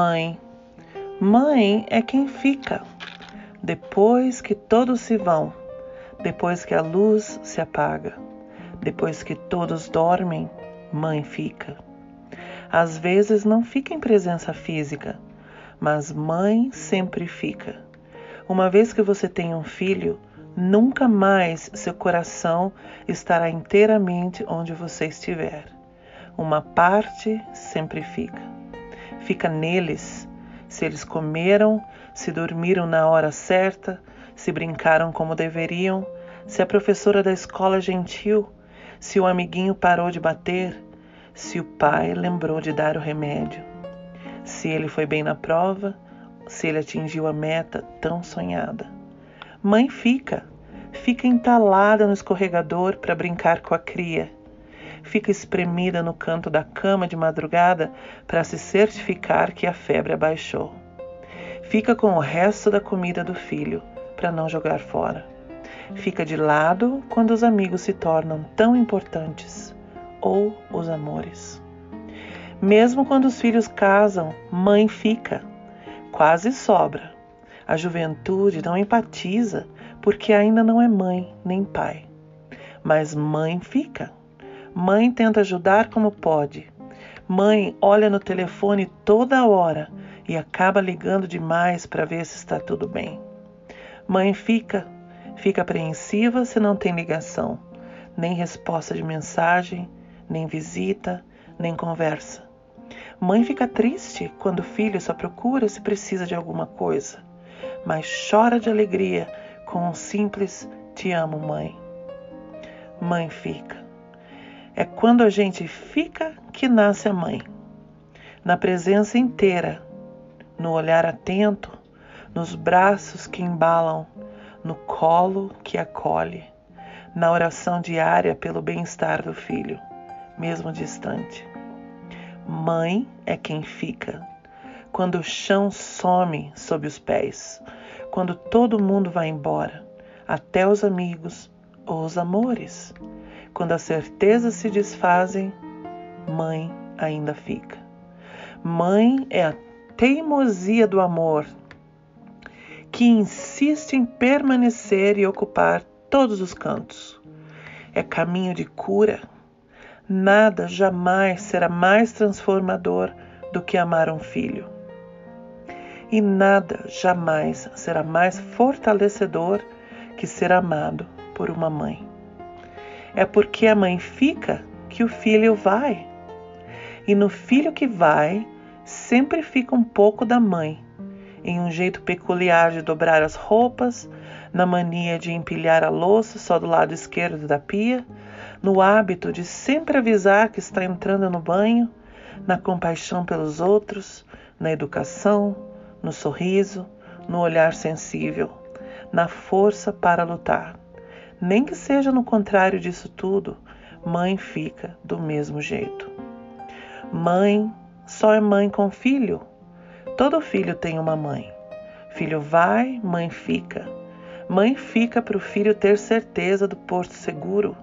Mãe. Mãe é quem fica depois que todos se vão, depois que a luz se apaga, depois que todos dormem, mãe fica. Às vezes não fica em presença física, mas mãe sempre fica. Uma vez que você tem um filho, nunca mais seu coração estará inteiramente onde você estiver. Uma parte sempre fica. Fica neles. Se eles comeram, se dormiram na hora certa, se brincaram como deveriam, se a professora da escola gentil, se o amiguinho parou de bater, se o pai lembrou de dar o remédio, se ele foi bem na prova, se ele atingiu a meta tão sonhada. Mãe fica, fica entalada no escorregador para brincar com a cria fica espremida no canto da cama de madrugada para se certificar que a febre abaixou. Fica com o resto da comida do filho para não jogar fora. Fica de lado quando os amigos se tornam tão importantes ou os amores. Mesmo quando os filhos casam, mãe fica, quase sobra. A juventude não empatiza porque ainda não é mãe nem pai. Mas mãe fica. Mãe tenta ajudar como pode. Mãe olha no telefone toda hora e acaba ligando demais para ver se está tudo bem. Mãe fica, fica apreensiva se não tem ligação, nem resposta de mensagem, nem visita, nem conversa. Mãe fica triste quando o filho só procura se precisa de alguma coisa, mas chora de alegria com um simples te amo, mãe. Mãe fica. É quando a gente fica que nasce a mãe. Na presença inteira, no olhar atento, nos braços que embalam, no colo que acolhe, na oração diária pelo bem-estar do filho, mesmo distante. Mãe é quem fica. Quando o chão some sob os pés, quando todo mundo vai embora, até os amigos ou os amores. Quando as certezas se desfazem, mãe ainda fica. Mãe é a teimosia do amor que insiste em permanecer e ocupar todos os cantos. É caminho de cura. Nada jamais será mais transformador do que amar um filho. E nada jamais será mais fortalecedor que ser amado por uma mãe. É porque a mãe fica que o filho vai. E no filho que vai, sempre fica um pouco da mãe, em um jeito peculiar de dobrar as roupas, na mania de empilhar a louça só do lado esquerdo da pia, no hábito de sempre avisar que está entrando no banho, na compaixão pelos outros, na educação, no sorriso, no olhar sensível, na força para lutar. Nem que seja no contrário disso tudo, mãe fica do mesmo jeito. Mãe só é mãe com filho. Todo filho tem uma mãe. Filho vai, mãe fica. Mãe fica para o filho ter certeza do porto seguro.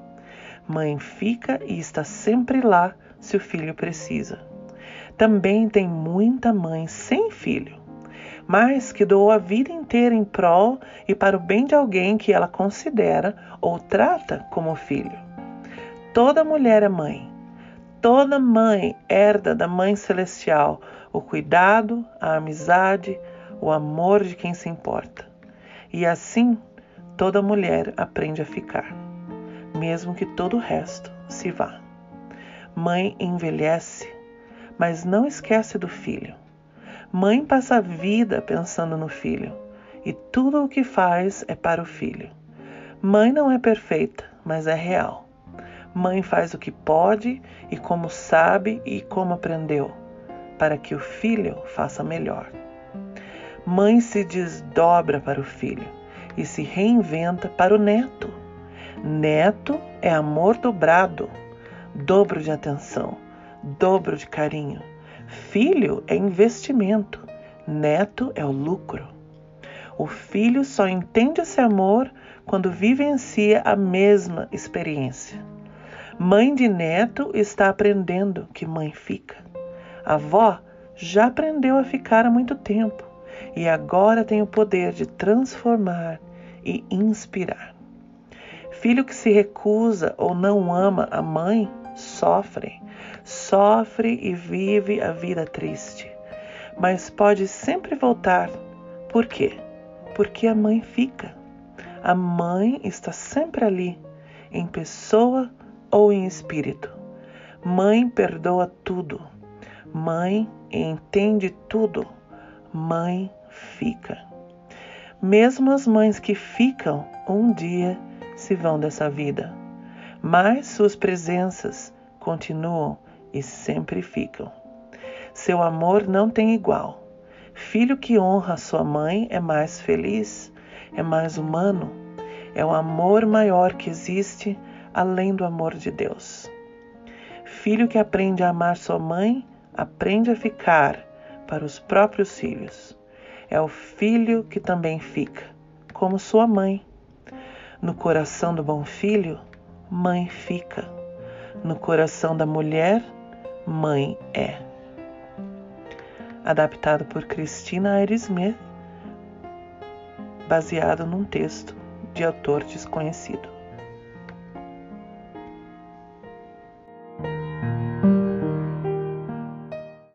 Mãe fica e está sempre lá se o filho precisa. Também tem muita mãe sem filho mas que doou a vida inteira em prol e para o bem de alguém que ela considera ou trata como filho. Toda mulher é mãe. Toda mãe herda da Mãe Celestial o cuidado, a amizade, o amor de quem se importa. E assim, toda mulher aprende a ficar, mesmo que todo o resto se vá. Mãe envelhece, mas não esquece do filho. Mãe passa a vida pensando no filho e tudo o que faz é para o filho. Mãe não é perfeita, mas é real. Mãe faz o que pode e como sabe e como aprendeu, para que o filho faça melhor. Mãe se desdobra para o filho e se reinventa para o neto. Neto é amor dobrado, dobro de atenção, dobro de carinho Filho é investimento, neto é o lucro. O filho só entende esse amor quando vivencia a mesma experiência. Mãe de neto está aprendendo que mãe fica. A avó já aprendeu a ficar há muito tempo e agora tem o poder de transformar e inspirar. Filho que se recusa ou não ama a mãe sofre, sofre e vive a vida triste, mas pode sempre voltar. Por quê? Porque a mãe fica. A mãe está sempre ali, em pessoa ou em espírito. Mãe perdoa tudo. Mãe entende tudo. Mãe fica. Mesmo as mães que ficam, um dia se vão dessa vida, mas suas presenças continuam e sempre ficam. Seu amor não tem igual. Filho que honra sua mãe é mais feliz, é mais humano, é o amor maior que existe além do amor de Deus. Filho que aprende a amar sua mãe, aprende a ficar para os próprios filhos. É o filho que também fica, como sua mãe. No coração do bom filho, mãe fica. No coração da mulher, mãe é. Adaptado por Christina Iris Smith, baseado num texto de autor desconhecido.